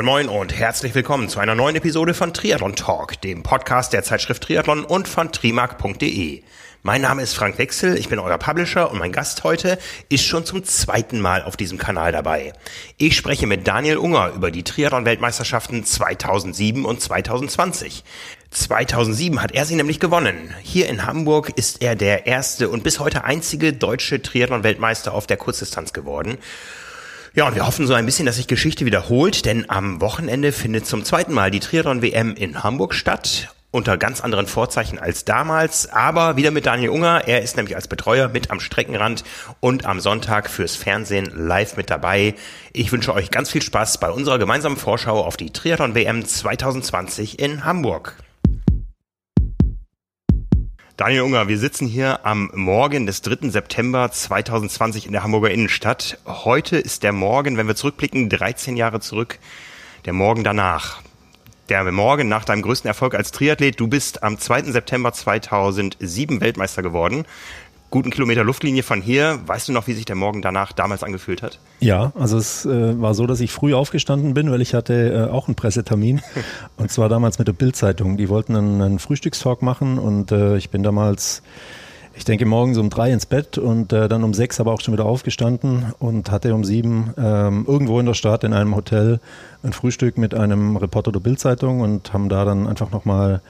Moin Moin und herzlich willkommen zu einer neuen Episode von Triathlon Talk, dem Podcast der Zeitschrift Triathlon und von trimark.de. Mein Name ist Frank Wechsel, ich bin euer Publisher und mein Gast heute ist schon zum zweiten Mal auf diesem Kanal dabei. Ich spreche mit Daniel Unger über die Triathlon-Weltmeisterschaften 2007 und 2020. 2007 hat er sie nämlich gewonnen. Hier in Hamburg ist er der erste und bis heute einzige deutsche Triathlon-Weltmeister auf der Kurzdistanz geworden. Ja, und wir hoffen so ein bisschen, dass sich Geschichte wiederholt, denn am Wochenende findet zum zweiten Mal die Triathlon-WM in Hamburg statt unter ganz anderen Vorzeichen als damals, aber wieder mit Daniel Unger. Er ist nämlich als Betreuer mit am Streckenrand und am Sonntag fürs Fernsehen live mit dabei. Ich wünsche euch ganz viel Spaß bei unserer gemeinsamen Vorschau auf die Triathlon WM 2020 in Hamburg. Daniel Unger, wir sitzen hier am Morgen des 3. September 2020 in der Hamburger Innenstadt. Heute ist der Morgen, wenn wir zurückblicken, 13 Jahre zurück, der Morgen danach der Morgen nach deinem größten Erfolg als Triathlet. Du bist am 2. September 2007 Weltmeister geworden. Guten Kilometer Luftlinie von hier. Weißt du noch, wie sich der Morgen danach damals angefühlt hat? Ja, also es äh, war so, dass ich früh aufgestanden bin, weil ich hatte äh, auch einen Pressetermin. und zwar damals mit der Bildzeitung. Die wollten einen, einen Frühstückstalk machen und äh, ich bin damals ich denke morgens um drei ins Bett und äh, dann um sechs aber auch schon wieder aufgestanden und hatte um sieben ähm, irgendwo in der Stadt in einem Hotel ein Frühstück mit einem Reporter der Bildzeitung und haben da dann einfach nochmal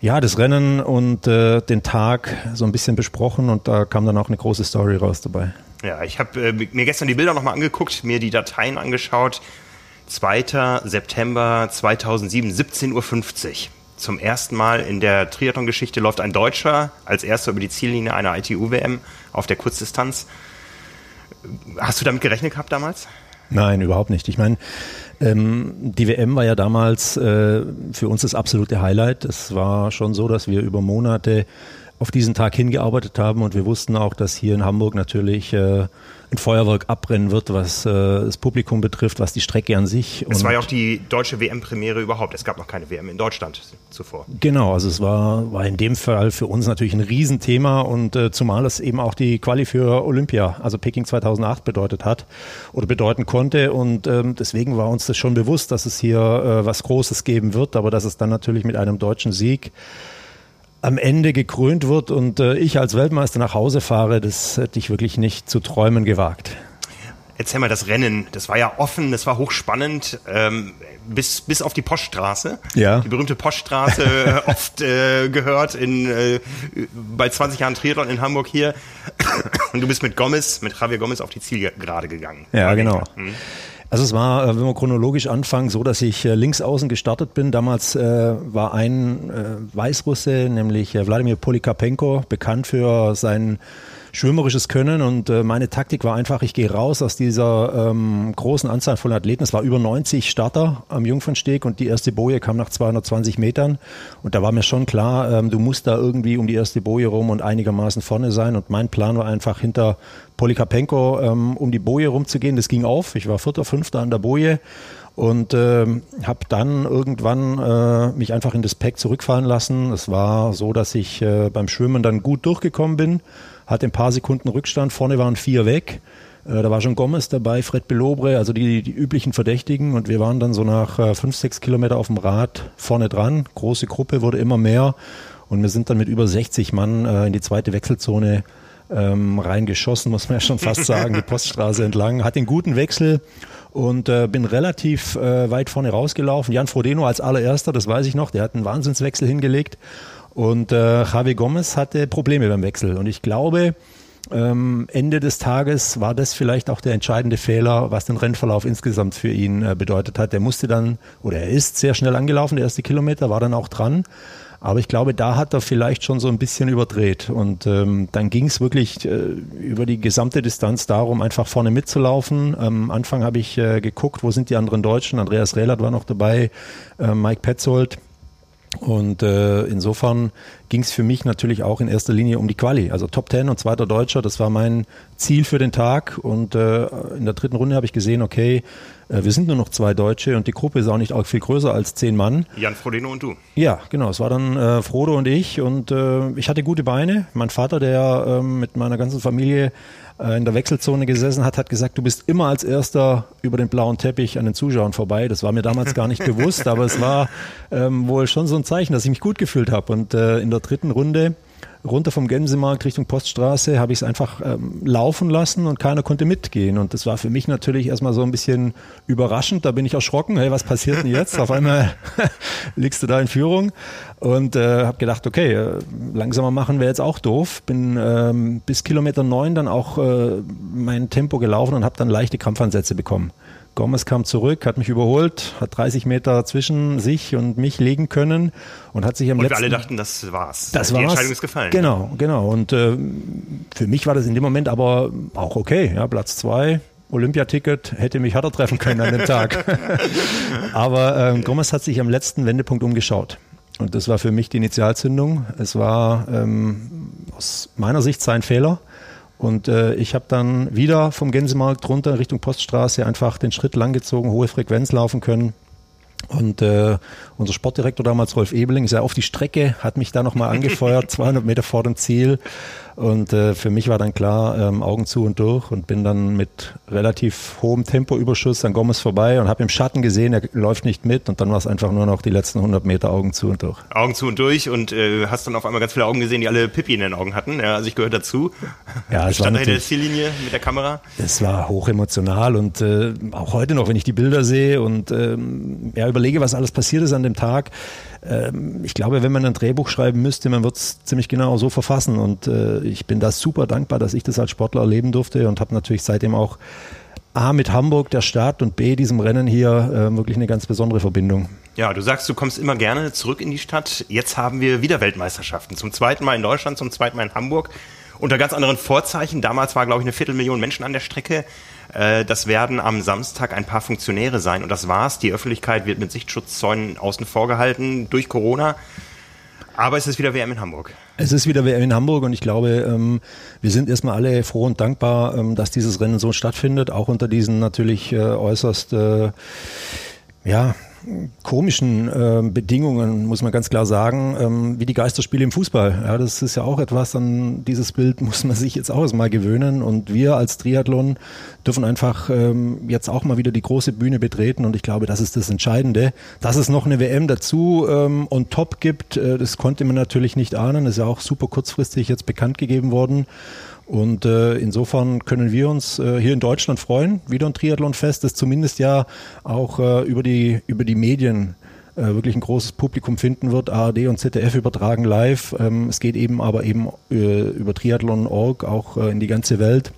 ja, das Rennen und äh, den Tag so ein bisschen besprochen und da kam dann auch eine große Story raus dabei. Ja, ich habe äh, mir gestern die Bilder nochmal angeguckt, mir die Dateien angeschaut. 2. September 2007, 17.50 Uhr zum ersten Mal in der Triathlon-Geschichte läuft ein Deutscher als erster über die Ziellinie einer ITU-WM auf der Kurzdistanz. Hast du damit gerechnet gehabt damals? Nein, überhaupt nicht. Ich meine, ähm, die WM war ja damals äh, für uns das absolute Highlight. Es war schon so, dass wir über Monate auf diesen Tag hingearbeitet haben und wir wussten auch, dass hier in Hamburg natürlich äh, ein Feuerwerk abbrennen wird, was äh, das Publikum betrifft, was die Strecke an sich. Es war ja auch die deutsche WM-Premiere überhaupt. Es gab noch keine WM in Deutschland zuvor. Genau, also es war, war in dem Fall für uns natürlich ein Riesenthema und äh, zumal es eben auch die Quali für Olympia, also Peking 2008 bedeutet hat oder bedeuten konnte und ähm, deswegen war uns das schon bewusst, dass es hier äh, was Großes geben wird, aber dass es dann natürlich mit einem deutschen Sieg am Ende gekrönt wird und äh, ich als Weltmeister nach Hause fahre, das hätte ich wirklich nicht zu träumen gewagt. Erzähl mal das Rennen. Das war ja offen, das war hochspannend, ähm, bis, bis auf die Poststraße. Ja. Die berühmte Poststraße, äh, oft äh, gehört in äh, bei 20 Jahren Triathlon in Hamburg hier. Und du bist mit Gomez, mit Javier Gomez auf die Zielgerade gegangen. Ja, genau. Mhm. Also es war, äh, wenn wir chronologisch anfangen, so, dass ich äh, links außen gestartet bin. Damals äh, war ein Weißrusse, nämlich Wladimir Polikarpenko, bekannt für seinen schwimmerisches Können und äh, meine Taktik war einfach, ich gehe raus aus dieser ähm, großen Anzahl von Athleten. Es war über 90 Starter am Jungfernsteg und die erste Boje kam nach 220 Metern und da war mir schon klar, ähm, du musst da irgendwie um die erste Boje rum und einigermaßen vorne sein und mein Plan war einfach hinter Polikapenko ähm, um die Boje rumzugehen. Das ging auf. Ich war Vierter, Fünfter an der Boje und äh, habe dann irgendwann äh, mich einfach in das Pack zurückfallen lassen. Es war so, dass ich äh, beim Schwimmen dann gut durchgekommen bin, hatte ein paar Sekunden Rückstand, vorne waren vier weg. Äh, da war schon Gomez dabei, Fred Belobre, also die, die üblichen Verdächtigen. Und wir waren dann so nach äh, fünf, sechs Kilometer auf dem Rad vorne dran. Große Gruppe wurde immer mehr. Und wir sind dann mit über 60 Mann äh, in die zweite Wechselzone ähm, reingeschossen, muss man ja schon fast sagen, die Poststraße entlang. Hat den guten Wechsel und äh, bin relativ äh, weit vorne rausgelaufen. Jan Frodeno als allererster, das weiß ich noch, der hat einen Wahnsinnswechsel hingelegt. Und äh, Javi Gomez hatte Probleme beim Wechsel. Und ich glaube, ähm, Ende des Tages war das vielleicht auch der entscheidende Fehler, was den Rennverlauf insgesamt für ihn äh, bedeutet hat. Der musste dann, oder er ist sehr schnell angelaufen, der erste Kilometer, war dann auch dran. Aber ich glaube, da hat er vielleicht schon so ein bisschen überdreht. Und ähm, dann ging es wirklich äh, über die gesamte Distanz darum, einfach vorne mitzulaufen. Am Anfang habe ich äh, geguckt, wo sind die anderen Deutschen. Andreas Rehlert war noch dabei, äh, Mike Petzold. Und äh, insofern ging es für mich natürlich auch in erster Linie um die Quali. Also Top 10 und zweiter Deutscher, das war mein Ziel für den Tag. Und äh, in der dritten Runde habe ich gesehen, okay, äh, wir sind nur noch zwei Deutsche und die Gruppe ist auch nicht auch viel größer als zehn Mann. Jan Frodeno und du. Ja, genau. Es war dann äh, Frodo und ich und äh, ich hatte gute Beine. Mein Vater, der äh, mit meiner ganzen Familie in der Wechselzone gesessen hat, hat gesagt, du bist immer als erster über den blauen Teppich an den Zuschauern vorbei. Das war mir damals gar nicht bewusst, aber es war ähm, wohl schon so ein Zeichen, dass ich mich gut gefühlt habe. Und äh, in der dritten Runde runter vom Gänsemarkt Richtung Poststraße habe ich es einfach ähm, laufen lassen und keiner konnte mitgehen. Und das war für mich natürlich erstmal so ein bisschen überraschend. Da bin ich erschrocken. Hey, was passiert denn jetzt? Auf einmal liegst du da in Führung und äh, habe gedacht, okay, äh, langsamer machen wäre jetzt auch doof. Bin ähm, bis Kilometer neun dann auch äh, mein Tempo gelaufen und habe dann leichte Krampfansätze bekommen. Gomez kam zurück, hat mich überholt, hat 30 Meter zwischen sich und mich legen können und hat sich am und letzten... Und wir alle dachten, das war's. Das Die war's. Entscheidung ist gefallen. Genau, genau. Und äh, für mich war das in dem Moment aber auch okay. Ja, Platz zwei, Olympiaticket hätte mich härter treffen können an dem Tag. aber ähm, Gomez hat sich am letzten Wendepunkt umgeschaut. Und das war für mich die Initialzündung. Es war ähm, aus meiner Sicht sein Fehler. Und äh, ich habe dann wieder vom Gänsemarkt runter Richtung Poststraße einfach den Schritt langgezogen, hohe Frequenz laufen können. Und äh, unser Sportdirektor damals, Rolf Ebeling, ist ja auf die Strecke, hat mich da nochmal angefeuert, 200 Meter vor dem Ziel. Und äh, für mich war dann klar, ähm, Augen zu und durch und bin dann mit relativ hohem Tempoüberschuss an Gomez vorbei und habe im Schatten gesehen, er läuft nicht mit und dann war es einfach nur noch die letzten 100 Meter Augen zu und durch. Augen zu und durch und äh, hast dann auf einmal ganz viele Augen gesehen, die alle Pipi in den Augen hatten. Ja, also ich gehöre dazu. Ja, es Stand war der Ziellinie mit der Kamera. Es war hochemotional und äh, auch heute noch, wenn ich die Bilder sehe und ähm, ja, überlege, was alles passiert ist an dem Tag, ähm, ich glaube, wenn man ein Drehbuch schreiben müsste, man wird es ziemlich genau so verfassen. Und äh, ich bin da super dankbar, dass ich das als Sportler erleben durfte und habe natürlich seitdem auch A mit Hamburg, der Stadt und B diesem Rennen hier äh, wirklich eine ganz besondere Verbindung. Ja, du sagst, du kommst immer gerne zurück in die Stadt. Jetzt haben wir wieder Weltmeisterschaften. Zum zweiten Mal in Deutschland, zum zweiten Mal in Hamburg. Unter ganz anderen Vorzeichen. Damals war, glaube ich, eine Viertelmillion Menschen an der Strecke. Äh, das werden am Samstag ein paar Funktionäre sein und das war's. Die Öffentlichkeit wird mit Sichtschutzzäunen außen vor gehalten durch Corona. Aber es ist wieder WM in Hamburg. Es ist wieder WM in Hamburg und ich glaube, ähm, wir sind erstmal alle froh und dankbar, ähm, dass dieses Rennen so stattfindet, auch unter diesen natürlich äh, äußerst äh, ja, komischen äh, Bedingungen, muss man ganz klar sagen, ähm, wie die Geisterspiele im Fußball. Ja, das ist ja auch etwas, an dieses Bild muss man sich jetzt auch erstmal gewöhnen. Und wir als Triathlon dürfen einfach ähm, jetzt auch mal wieder die große Bühne betreten. Und ich glaube, das ist das Entscheidende. Dass es noch eine WM dazu ähm, on top gibt, äh, das konnte man natürlich nicht ahnen. Das ist ja auch super kurzfristig jetzt bekannt gegeben worden. Und äh, insofern können wir uns äh, hier in Deutschland freuen, wieder ein Triathlonfest, das zumindest ja auch äh, über, die, über die Medien äh, wirklich ein großes Publikum finden wird. ARD und ZDF übertragen live. Ähm, es geht eben aber eben äh, über Triathlon.org auch äh, in die ganze Welt.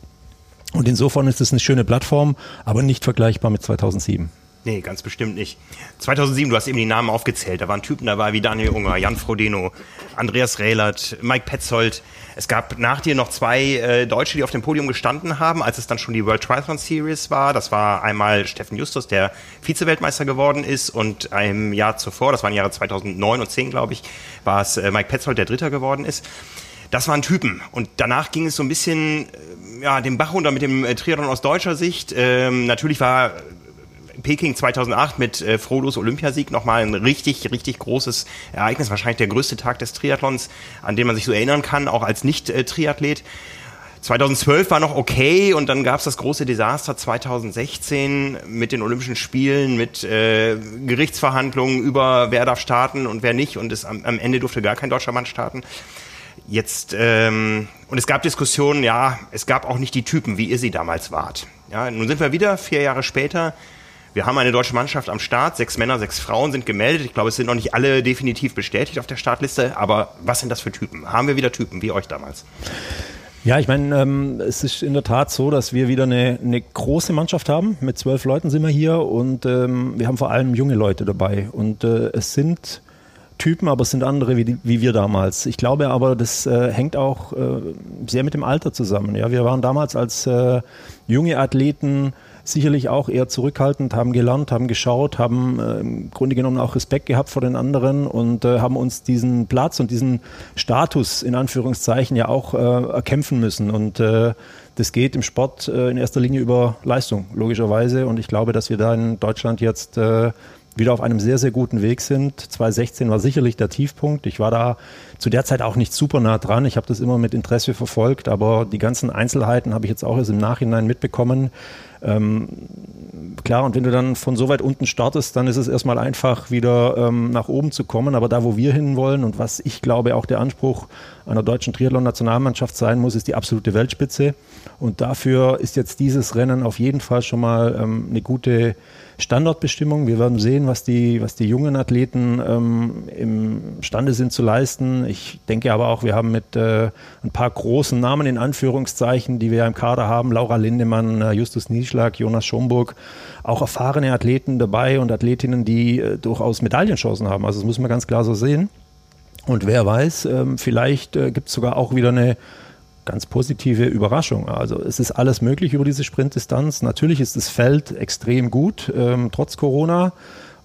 Und insofern ist es eine schöne Plattform, aber nicht vergleichbar mit 2007. Nee, ganz bestimmt nicht. 2007, du hast eben die Namen aufgezählt. Da waren Typen dabei wie Daniel Unger, Jan Frodeno, Andreas Rehlert, Mike Petzold. Es gab nach dir noch zwei äh, Deutsche, die auf dem Podium gestanden haben, als es dann schon die World Triathlon Series war. Das war einmal Steffen Justus, der Vize-Weltmeister geworden ist und im Jahr zuvor, das waren Jahre 2009 und 10, glaube ich, war es äh, Mike Petzold, der Dritter geworden ist. Das waren Typen. Und danach ging es so ein bisschen äh, ja, den Bach runter mit dem äh, Triathlon aus deutscher Sicht. Ähm, natürlich war Peking 2008 mit äh, Frodos Olympiasieg nochmal ein richtig, richtig großes Ereignis. Wahrscheinlich der größte Tag des Triathlons, an den man sich so erinnern kann, auch als Nicht-Triathlet. 2012 war noch okay und dann gab es das große Desaster 2016 mit den Olympischen Spielen, mit äh, Gerichtsverhandlungen über wer darf starten und wer nicht und es, am, am Ende durfte gar kein deutscher Mann starten. Jetzt ähm, und es gab Diskussionen, ja, es gab auch nicht die Typen, wie ihr sie damals wart. Ja, nun sind wir wieder vier Jahre später wir haben eine deutsche Mannschaft am Start. Sechs Männer, sechs Frauen sind gemeldet. Ich glaube, es sind noch nicht alle definitiv bestätigt auf der Startliste. Aber was sind das für Typen? Haben wir wieder Typen wie euch damals? Ja, ich meine, ähm, es ist in der Tat so, dass wir wieder eine, eine große Mannschaft haben. Mit zwölf Leuten sind wir hier und ähm, wir haben vor allem junge Leute dabei. Und äh, es sind Typen, aber es sind andere wie, wie wir damals. Ich glaube aber, das äh, hängt auch äh, sehr mit dem Alter zusammen. Ja, wir waren damals als äh, junge Athleten sicherlich auch eher zurückhaltend, haben gelernt, haben geschaut, haben äh, im Grunde genommen auch Respekt gehabt vor den anderen und äh, haben uns diesen Platz und diesen Status in Anführungszeichen ja auch äh, erkämpfen müssen. Und äh, das geht im Sport äh, in erster Linie über Leistung, logischerweise. Und ich glaube, dass wir da in Deutschland jetzt äh, wieder auf einem sehr, sehr guten Weg sind. 2016 war sicherlich der Tiefpunkt. Ich war da zu der Zeit auch nicht super nah dran. Ich habe das immer mit Interesse verfolgt, aber die ganzen Einzelheiten habe ich jetzt auch erst im Nachhinein mitbekommen. Ähm, klar, und wenn du dann von so weit unten startest, dann ist es erstmal einfach, wieder ähm, nach oben zu kommen. Aber da, wo wir hinwollen und was ich glaube auch der Anspruch einer deutschen Triathlon-Nationalmannschaft sein muss, ist die absolute Weltspitze. Und dafür ist jetzt dieses Rennen auf jeden Fall schon mal ähm, eine gute Standortbestimmung. Wir werden sehen, was die, was die jungen Athleten ähm, imstande sind zu leisten. Ich denke aber auch, wir haben mit äh, ein paar großen Namen in Anführungszeichen, die wir im Kader haben, Laura Lindemann, äh, Justus Nieschlag, Jonas Schomburg, auch erfahrene Athleten dabei und Athletinnen, die äh, durchaus Medaillenchancen haben. Also das muss man ganz klar so sehen. Und wer weiß, ähm, vielleicht äh, gibt es sogar auch wieder eine ganz positive Überraschung. Also es ist alles möglich über diese Sprintdistanz. Natürlich ist das Feld extrem gut, ähm, trotz Corona.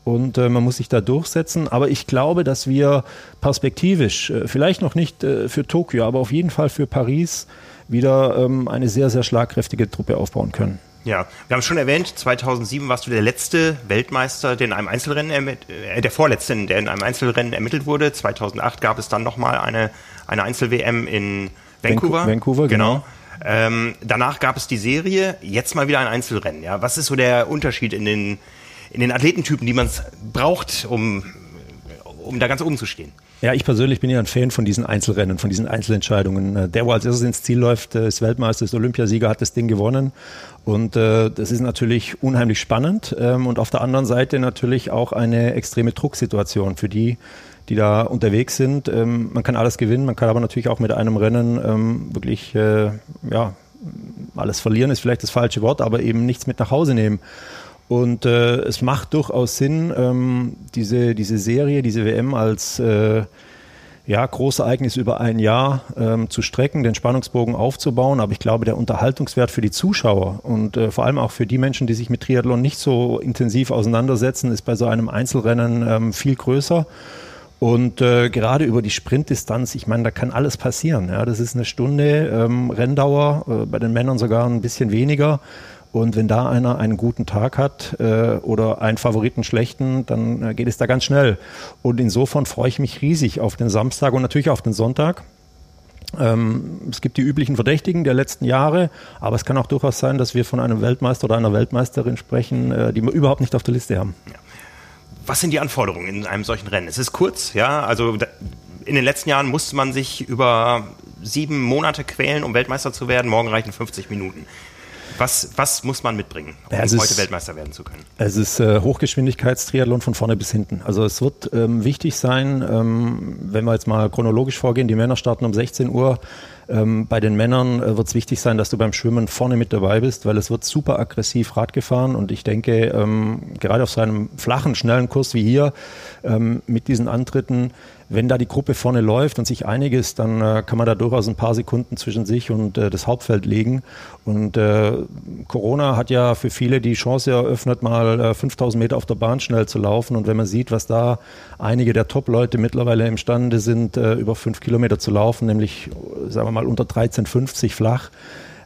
Und äh, man muss sich da durchsetzen. Aber ich glaube, dass wir perspektivisch, äh, vielleicht noch nicht für Tokio, aber auf jeden Fall für Paris, wieder ähm, eine sehr, sehr schlagkräftige Truppe aufbauen können. Ja, wir haben schon erwähnt, 2007 warst du der letzte Weltmeister, der in einem Einzelrennen, äh, der vorletzte, der in einem Einzelrennen ermittelt wurde. 2008 gab es dann nochmal eine, eine Einzel-WM in Vancouver. Vancouver, genau. genau. Ähm, danach gab es die Serie, jetzt mal wieder ein Einzelrennen. Ja, was ist so der Unterschied in den in den Athletentypen, die man braucht, um um da ganz oben zu stehen? Ja, ich persönlich bin ja ein Fan von diesen Einzelrennen, von diesen Einzelentscheidungen. Äh, der, wo als erstes ins Ziel läuft, äh, ist Weltmeister, ist Olympiasieger, hat das Ding gewonnen. Und äh, das ist natürlich unheimlich spannend ähm, und auf der anderen Seite natürlich auch eine extreme Drucksituation für die, die da unterwegs sind. Ähm, man kann alles gewinnen, man kann aber natürlich auch mit einem Rennen ähm, wirklich, äh, ja, alles verlieren ist vielleicht das falsche Wort, aber eben nichts mit nach Hause nehmen. Und äh, es macht durchaus Sinn, ähm, diese, diese Serie, diese WM als äh, ja, Großereignis über ein Jahr ähm, zu strecken, den Spannungsbogen aufzubauen. Aber ich glaube, der Unterhaltungswert für die Zuschauer und äh, vor allem auch für die Menschen, die sich mit Triathlon nicht so intensiv auseinandersetzen, ist bei so einem Einzelrennen ähm, viel größer. Und äh, gerade über die Sprintdistanz, ich meine, da kann alles passieren. Ja, das ist eine Stunde ähm, Renndauer, äh, bei den Männern sogar ein bisschen weniger. Und wenn da einer einen guten Tag hat äh, oder einen Favoriten schlechten, dann äh, geht es da ganz schnell. Und insofern freue ich mich riesig auf den Samstag und natürlich auf den Sonntag. Ähm, es gibt die üblichen Verdächtigen der letzten Jahre, aber es kann auch durchaus sein, dass wir von einem Weltmeister oder einer Weltmeisterin sprechen, äh, die wir überhaupt nicht auf der Liste haben. Was sind die Anforderungen in einem solchen Rennen? Es ist kurz, ja, also in den letzten Jahren musste man sich über sieben Monate quälen, um Weltmeister zu werden. Morgen reichen 50 Minuten. Was, was muss man mitbringen, um ja, heute Weltmeister werden zu können? Es ist äh, Hochgeschwindigkeitstriathlon von vorne bis hinten. Also es wird ähm, wichtig sein, ähm, wenn wir jetzt mal chronologisch vorgehen, die Männer starten um 16 Uhr. Ähm, bei den Männern äh, wird es wichtig sein, dass du beim Schwimmen vorne mit dabei bist, weil es wird super aggressiv Rad gefahren und ich denke, ähm, gerade auf so einem flachen, schnellen Kurs wie hier, ähm, mit diesen Antritten, wenn da die Gruppe vorne läuft und sich einig ist, dann äh, kann man da durchaus ein paar Sekunden zwischen sich und äh, das Hauptfeld legen. Und äh, Corona hat ja für viele die Chance eröffnet, mal 5000 äh, Meter auf der Bahn schnell zu laufen. Und wenn man sieht, was da einige der Top-Leute mittlerweile imstande sind, äh, über fünf Kilometer zu laufen, nämlich, sagen wir mal, unter 13,50 flach,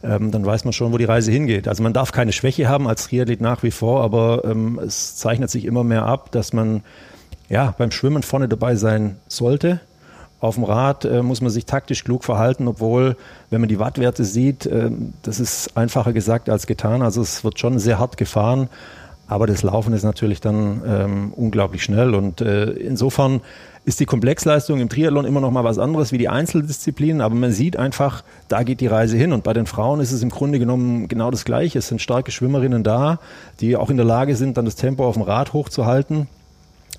ähm, dann weiß man schon, wo die Reise hingeht. Also man darf keine Schwäche haben als Triathlet nach wie vor, aber ähm, es zeichnet sich immer mehr ab, dass man ja, beim Schwimmen vorne dabei sein sollte. Auf dem Rad äh, muss man sich taktisch klug verhalten, obwohl, wenn man die Wattwerte sieht, äh, das ist einfacher gesagt als getan. Also es wird schon sehr hart gefahren, aber das Laufen ist natürlich dann ähm, unglaublich schnell. Und äh, insofern ist die Komplexleistung im Triathlon immer noch mal was anderes wie die Einzeldisziplinen, aber man sieht einfach, da geht die Reise hin. Und bei den Frauen ist es im Grunde genommen genau das Gleiche. Es sind starke Schwimmerinnen da, die auch in der Lage sind, dann das Tempo auf dem Rad hochzuhalten.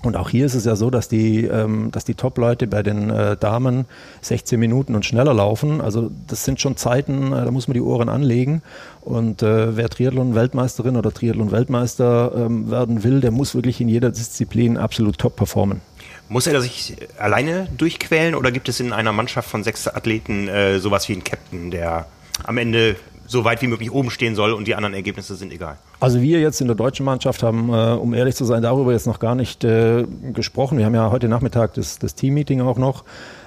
Und auch hier ist es ja so, dass die, ähm, dass die Top-Leute bei den äh, Damen 16 Minuten und schneller laufen. Also das sind schon Zeiten, äh, da muss man die Ohren anlegen. Und äh, wer Triathlon-Weltmeisterin oder Triathlon-Weltmeister ähm, werden will, der muss wirklich in jeder Disziplin absolut top performen. Muss er sich alleine durchquälen oder gibt es in einer Mannschaft von sechs Athleten äh, sowas wie einen Captain, der am Ende so weit wie möglich oben stehen soll und die anderen Ergebnisse sind egal. Also wir jetzt in der deutschen Mannschaft haben, äh, um ehrlich zu sein, darüber jetzt noch gar nicht äh, gesprochen. Wir haben ja heute Nachmittag das, das Team-Meeting auch noch.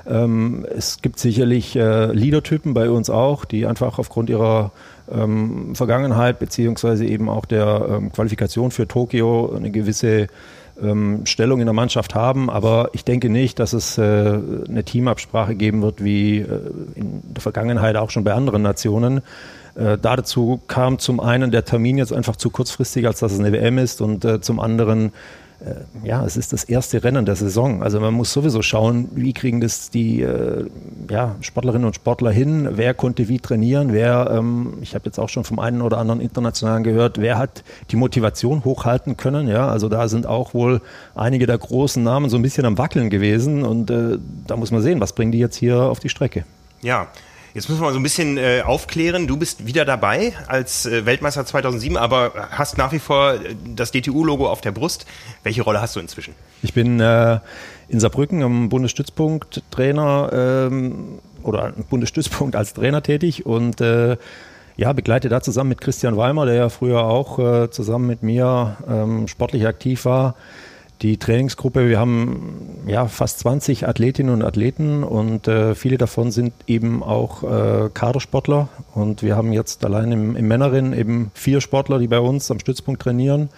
Ähm, es gibt sicherlich äh, Leadertypen bei uns auch, die einfach aufgrund ihrer ähm, Vergangenheit beziehungsweise eben auch der ähm, Qualifikation für Tokio eine gewisse ähm, Stellung in der Mannschaft haben. Aber ich denke nicht, dass es äh, eine Teamabsprache geben wird, wie äh, in der Vergangenheit auch schon bei anderen Nationen. Äh, dazu kam zum einen der Termin jetzt einfach zu kurzfristig, als dass es eine WM ist, und äh, zum anderen äh, ja, es ist das erste Rennen der Saison. Also man muss sowieso schauen, wie kriegen das die äh, ja, Sportlerinnen und Sportler hin, wer konnte wie trainieren, wer, ähm, ich habe jetzt auch schon vom einen oder anderen Internationalen gehört, wer hat die Motivation hochhalten können. Ja, also da sind auch wohl einige der großen Namen so ein bisschen am Wackeln gewesen und äh, da muss man sehen, was bringen die jetzt hier auf die Strecke. Ja, Jetzt müssen wir mal so ein bisschen äh, aufklären. Du bist wieder dabei als äh, Weltmeister 2007, aber hast nach wie vor äh, das DTU-Logo auf der Brust. Welche Rolle hast du inzwischen? Ich bin äh, in Saarbrücken am Bundesstützpunkt Trainer ähm, oder Bundesstützpunkt als Trainer tätig und äh, ja, begleite da zusammen mit Christian Weimer, der ja früher auch äh, zusammen mit mir ähm, sportlich aktiv war, die Trainingsgruppe, wir haben ja fast 20 Athletinnen und Athleten und äh, viele davon sind eben auch äh, Kadersportler. Und wir haben jetzt allein im, im Männerin eben vier Sportler, die bei uns am Stützpunkt trainieren.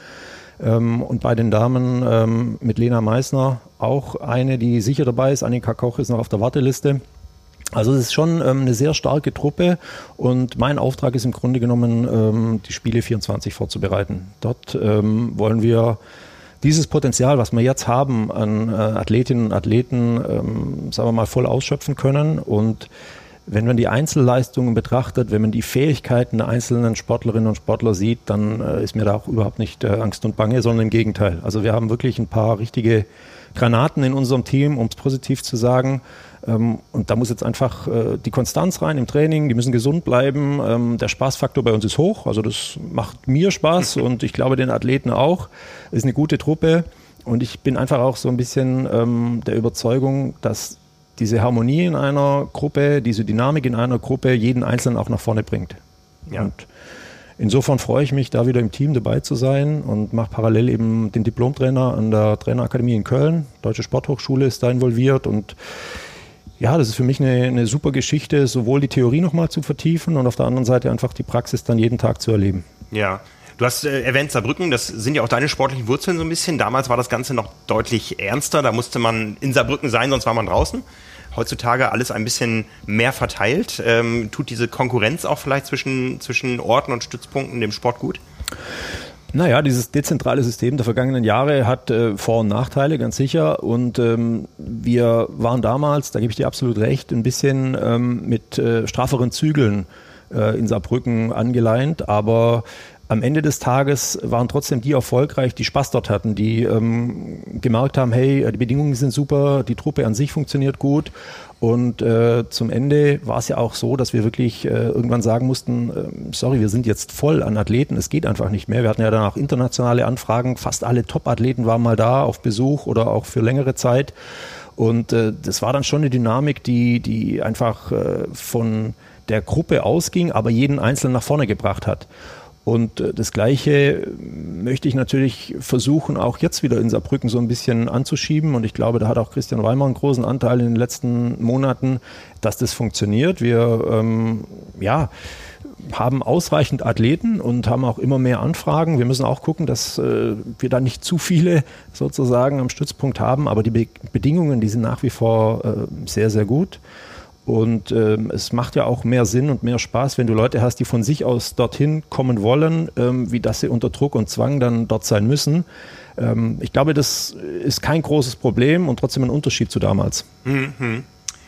Ähm, und bei den Damen ähm, mit Lena Meissner auch eine, die sicher dabei ist. Annika Koch ist noch auf der Warteliste. Also es ist schon ähm, eine sehr starke Truppe und mein Auftrag ist im Grunde genommen, ähm, die Spiele 24 vorzubereiten. Dort ähm, wollen wir dieses Potenzial, was wir jetzt haben an äh, Athletinnen und Athleten, ähm, sagen wir mal, voll ausschöpfen können. Und wenn man die Einzelleistungen betrachtet, wenn man die Fähigkeiten der einzelnen Sportlerinnen und Sportler sieht, dann äh, ist mir da auch überhaupt nicht äh, Angst und Bange, sondern im Gegenteil. Also wir haben wirklich ein paar richtige Granaten in unserem Team, um es positiv zu sagen. Ähm, und da muss jetzt einfach äh, die Konstanz rein im Training, die müssen gesund bleiben. Ähm, der Spaßfaktor bei uns ist hoch, also das macht mir Spaß und ich glaube den Athleten auch. Ist eine gute Truppe und ich bin einfach auch so ein bisschen ähm, der Überzeugung, dass diese Harmonie in einer Gruppe, diese Dynamik in einer Gruppe jeden Einzelnen auch nach vorne bringt. Ja. Und insofern freue ich mich, da wieder im Team dabei zu sein und mache parallel eben den Diplomtrainer an der Trainerakademie in Köln. Deutsche Sporthochschule ist da involviert und ja, das ist für mich eine, eine super Geschichte, sowohl die Theorie nochmal zu vertiefen und auf der anderen Seite einfach die Praxis dann jeden Tag zu erleben. Ja. Du hast äh, erwähnt Saarbrücken, das sind ja auch deine sportlichen Wurzeln so ein bisschen. Damals war das Ganze noch deutlich ernster, da musste man in Saarbrücken sein, sonst war man draußen. Heutzutage alles ein bisschen mehr verteilt. Ähm, tut diese Konkurrenz auch vielleicht zwischen, zwischen Orten und Stützpunkten dem Sport gut? Naja, dieses dezentrale System der vergangenen Jahre hat äh, Vor- und Nachteile, ganz sicher. Und ähm, wir waren damals, da gebe ich dir absolut recht, ein bisschen ähm, mit äh, strafferen Zügeln äh, in Saarbrücken angeleint. Aber am Ende des Tages waren trotzdem die erfolgreich, die Spaß dort hatten, die ähm, gemerkt haben, hey, die Bedingungen sind super, die Truppe an sich funktioniert gut. Und äh, zum Ende war es ja auch so, dass wir wirklich äh, irgendwann sagen mussten, äh, sorry, wir sind jetzt voll an Athleten, es geht einfach nicht mehr. Wir hatten ja dann auch internationale Anfragen, fast alle Top-Athleten waren mal da auf Besuch oder auch für längere Zeit. Und äh, das war dann schon eine Dynamik, die, die einfach äh, von der Gruppe ausging, aber jeden Einzelnen nach vorne gebracht hat. Und äh, das Gleiche möchte ich natürlich versuchen, auch jetzt wieder in Saarbrücken so ein bisschen anzuschieben. Und ich glaube, da hat auch Christian Weimar einen großen Anteil in den letzten Monaten, dass das funktioniert. Wir, ähm, ja, haben ausreichend Athleten und haben auch immer mehr Anfragen. Wir müssen auch gucken, dass äh, wir da nicht zu viele sozusagen am Stützpunkt haben, aber die Be Bedingungen, die sind nach wie vor äh, sehr, sehr gut. Und ähm, es macht ja auch mehr Sinn und mehr Spaß, wenn du Leute hast, die von sich aus dorthin kommen wollen, ähm, wie dass sie unter Druck und Zwang dann dort sein müssen. Ähm, ich glaube, das ist kein großes Problem und trotzdem ein Unterschied zu damals. Mhm.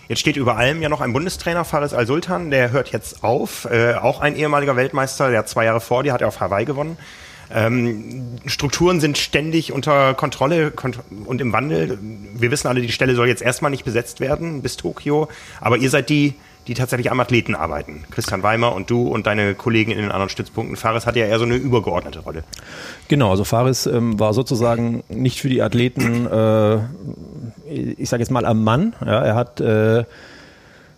Jetzt steht über allem ja noch ein Bundestrainer, Faris Al-Sultan, der hört jetzt auf. Äh, auch ein ehemaliger Weltmeister, der zwei Jahre vor dir, hat er auf Hawaii gewonnen. Ähm, Strukturen sind ständig unter Kontrolle kont und im Wandel. Wir wissen alle, die Stelle soll jetzt erstmal nicht besetzt werden bis Tokio, aber ihr seid die, die tatsächlich am Athleten arbeiten. Christian Weimer und du und deine Kollegen in den anderen Stützpunkten. Fares hat ja eher so eine übergeordnete Rolle. Genau, also Fares ähm, war sozusagen nicht für die Athleten, äh, ich sage jetzt mal am Mann. Ja, er hat äh,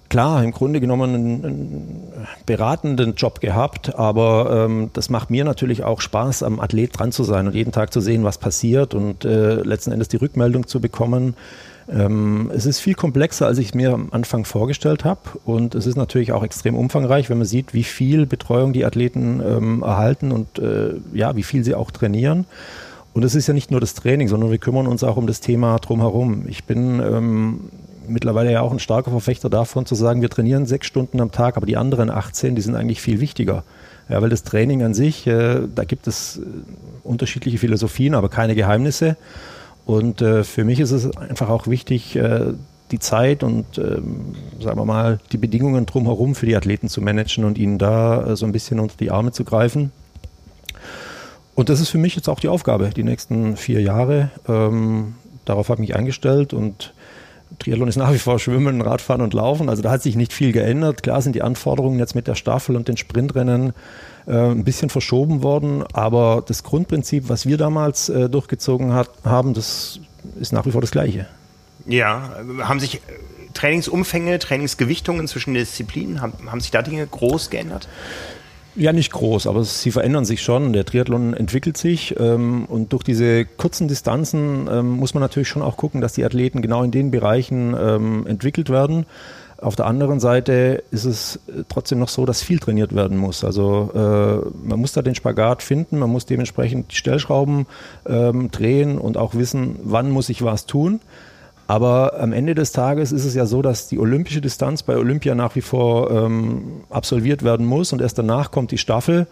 klar, im Grunde genommen einen, einen beratenden Job gehabt, aber ähm, das macht mir natürlich auch Spaß, am Athlet dran zu sein und jeden Tag zu sehen, was passiert und äh, letzten Endes die Rückmeldung zu bekommen. Ähm, es ist viel komplexer, als ich mir am Anfang vorgestellt habe und es ist natürlich auch extrem umfangreich, wenn man sieht, wie viel Betreuung die Athleten ähm, erhalten und äh, ja, wie viel sie auch trainieren. Und es ist ja nicht nur das Training, sondern wir kümmern uns auch um das Thema drumherum. Ich bin ähm, mittlerweile ja auch ein starker Verfechter davon zu sagen, wir trainieren sechs Stunden am Tag, aber die anderen 18, die sind eigentlich viel wichtiger. Ja, weil das Training an sich, äh, da gibt es äh, unterschiedliche Philosophien, aber keine Geheimnisse. Und äh, für mich ist es einfach auch wichtig, äh, die Zeit und ähm, sagen wir mal die Bedingungen drumherum für die Athleten zu managen und ihnen da äh, so ein bisschen unter die Arme zu greifen. Und das ist für mich jetzt auch die Aufgabe, die nächsten vier Jahre. Ähm, darauf habe ich mich eingestellt und Triathlon ist nach wie vor Schwimmen, Radfahren und Laufen. Also da hat sich nicht viel geändert. Klar sind die Anforderungen jetzt mit der Staffel und den Sprintrennen äh, ein bisschen verschoben worden. Aber das Grundprinzip, was wir damals äh, durchgezogen hat, haben, das ist nach wie vor das Gleiche. Ja, haben sich äh, Trainingsumfänge, Trainingsgewichtungen zwischen Disziplinen, haben, haben sich da Dinge groß geändert? Ja, nicht groß, aber sie verändern sich schon. Der Triathlon entwickelt sich ähm, und durch diese kurzen Distanzen ähm, muss man natürlich schon auch gucken, dass die Athleten genau in den Bereichen ähm, entwickelt werden. Auf der anderen Seite ist es äh, trotzdem noch so, dass viel trainiert werden muss. Also äh, man muss da den Spagat finden, man muss dementsprechend die Stellschrauben ähm, drehen und auch wissen, wann muss ich was tun. Aber am Ende des Tages ist es ja so, dass die olympische Distanz bei Olympia nach wie vor ähm, absolviert werden muss und erst danach kommt die Staffel.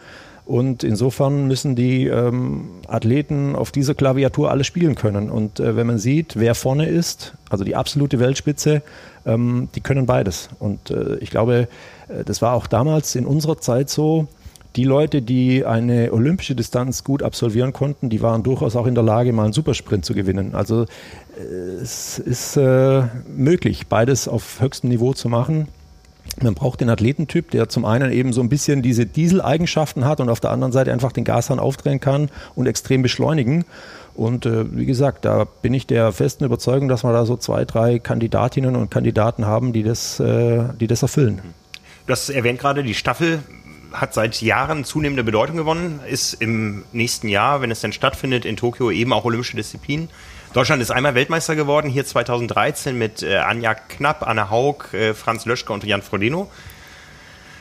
Und insofern müssen die ähm, Athleten auf dieser Klaviatur alle spielen können. Und äh, wenn man sieht, wer vorne ist, also die absolute Weltspitze, ähm, die können beides. Und äh, ich glaube, äh, das war auch damals in unserer Zeit so. Die Leute, die eine olympische Distanz gut absolvieren konnten, die waren durchaus auch in der Lage, mal einen Supersprint zu gewinnen. Also es ist äh, möglich, beides auf höchstem Niveau zu machen. Man braucht den Athletentyp, der zum einen eben so ein bisschen diese Diesel-Eigenschaften hat und auf der anderen Seite einfach den Gashahn aufdrehen kann und extrem beschleunigen. Und äh, wie gesagt, da bin ich der festen Überzeugung, dass wir da so zwei, drei Kandidatinnen und Kandidaten haben, die das, äh, die das erfüllen. Du hast erwähnt gerade, die Staffel hat seit Jahren zunehmende Bedeutung gewonnen, ist im nächsten Jahr, wenn es denn stattfindet, in Tokio eben auch olympische Disziplin. Deutschland ist einmal Weltmeister geworden, hier 2013 mit äh, Anja Knapp, Anna Haug, äh, Franz Löschke und Jan Frodeno.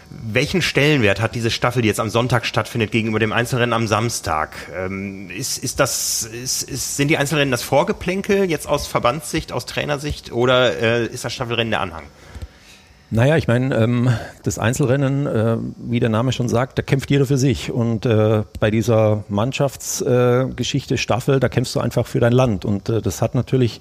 Welchen Stellenwert hat diese Staffel, die jetzt am Sonntag stattfindet, gegenüber dem Einzelrennen am Samstag? Ähm, ist, ist das, ist, ist, sind die Einzelrennen das Vorgeplänkel jetzt aus Verbandssicht, aus Trainersicht oder äh, ist das Staffelrennen der Anhang? Naja, ich meine, ähm, das Einzelrennen, äh, wie der Name schon sagt, da kämpft jeder für sich. Und äh, bei dieser Mannschaftsgeschichte äh, Staffel, da kämpfst du einfach für dein Land. Und äh, das hat natürlich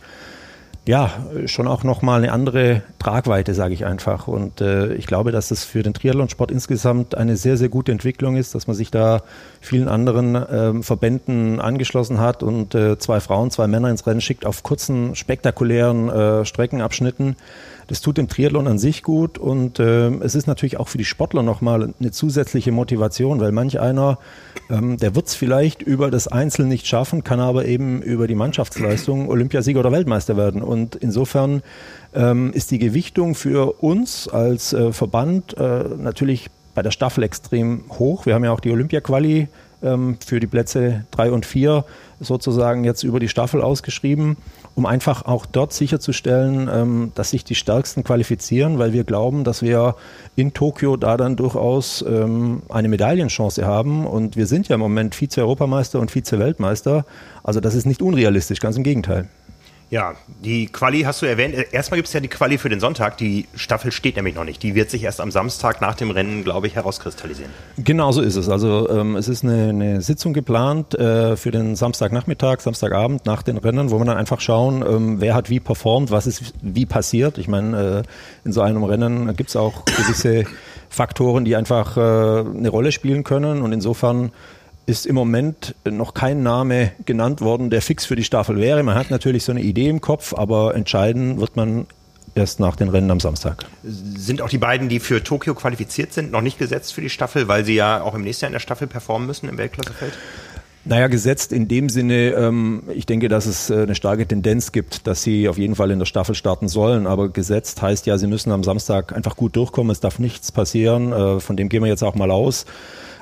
ja schon auch nochmal eine andere Tragweite, sage ich einfach. Und äh, ich glaube, dass es für den Triathlonsport insgesamt eine sehr, sehr gute Entwicklung ist, dass man sich da vielen anderen äh, Verbänden angeschlossen hat und äh, zwei Frauen, zwei Männer ins Rennen schickt auf kurzen, spektakulären Streckenabschnitten. Das tut dem Triathlon an sich gut und äh, es ist natürlich auch für die Sportler nochmal eine zusätzliche Motivation, weil manch einer, ähm, der wird es vielleicht über das Einzel nicht schaffen, kann aber eben über die Mannschaftsleistung Olympiasieger oder Weltmeister werden. Und insofern ähm, ist die Gewichtung für uns als äh, Verband äh, natürlich bei der Staffel extrem hoch. Wir haben ja auch die Olympia-Quali ähm, für die Plätze drei und vier sozusagen jetzt über die Staffel ausgeschrieben um einfach auch dort sicherzustellen, ähm, dass sich die Stärksten qualifizieren, weil wir glauben, dass wir in Tokio da dann durchaus ähm, eine Medaillenchance haben. Und wir sind ja im Moment Vize-Europameister und Vize-Weltmeister. Also das ist nicht unrealistisch, ganz im Gegenteil. Ja, die Quali hast du erwähnt. Erstmal gibt es ja die Quali für den Sonntag. Die Staffel steht nämlich noch nicht. Die wird sich erst am Samstag nach dem Rennen, glaube ich, herauskristallisieren. Genau so ist es. Also ähm, es ist eine, eine Sitzung geplant äh, für den Samstagnachmittag, Samstagabend nach den Rennen, wo wir dann einfach schauen, ähm, wer hat wie performt, was ist wie passiert. Ich meine, äh, in so einem Rennen gibt es auch gewisse Faktoren, die einfach äh, eine Rolle spielen können. Und insofern ist im Moment noch kein Name genannt worden, der fix für die Staffel wäre. Man hat natürlich so eine Idee im Kopf, aber entscheiden wird man erst nach den Rennen am Samstag. Sind auch die beiden, die für Tokio qualifiziert sind, noch nicht gesetzt für die Staffel, weil sie ja auch im nächsten Jahr in der Staffel performen müssen im Weltklassefeld? Naja, gesetzt in dem Sinne, ähm, ich denke, dass es äh, eine starke Tendenz gibt, dass sie auf jeden Fall in der Staffel starten sollen. Aber gesetzt heißt ja, sie müssen am Samstag einfach gut durchkommen. Es darf nichts passieren. Äh, von dem gehen wir jetzt auch mal aus.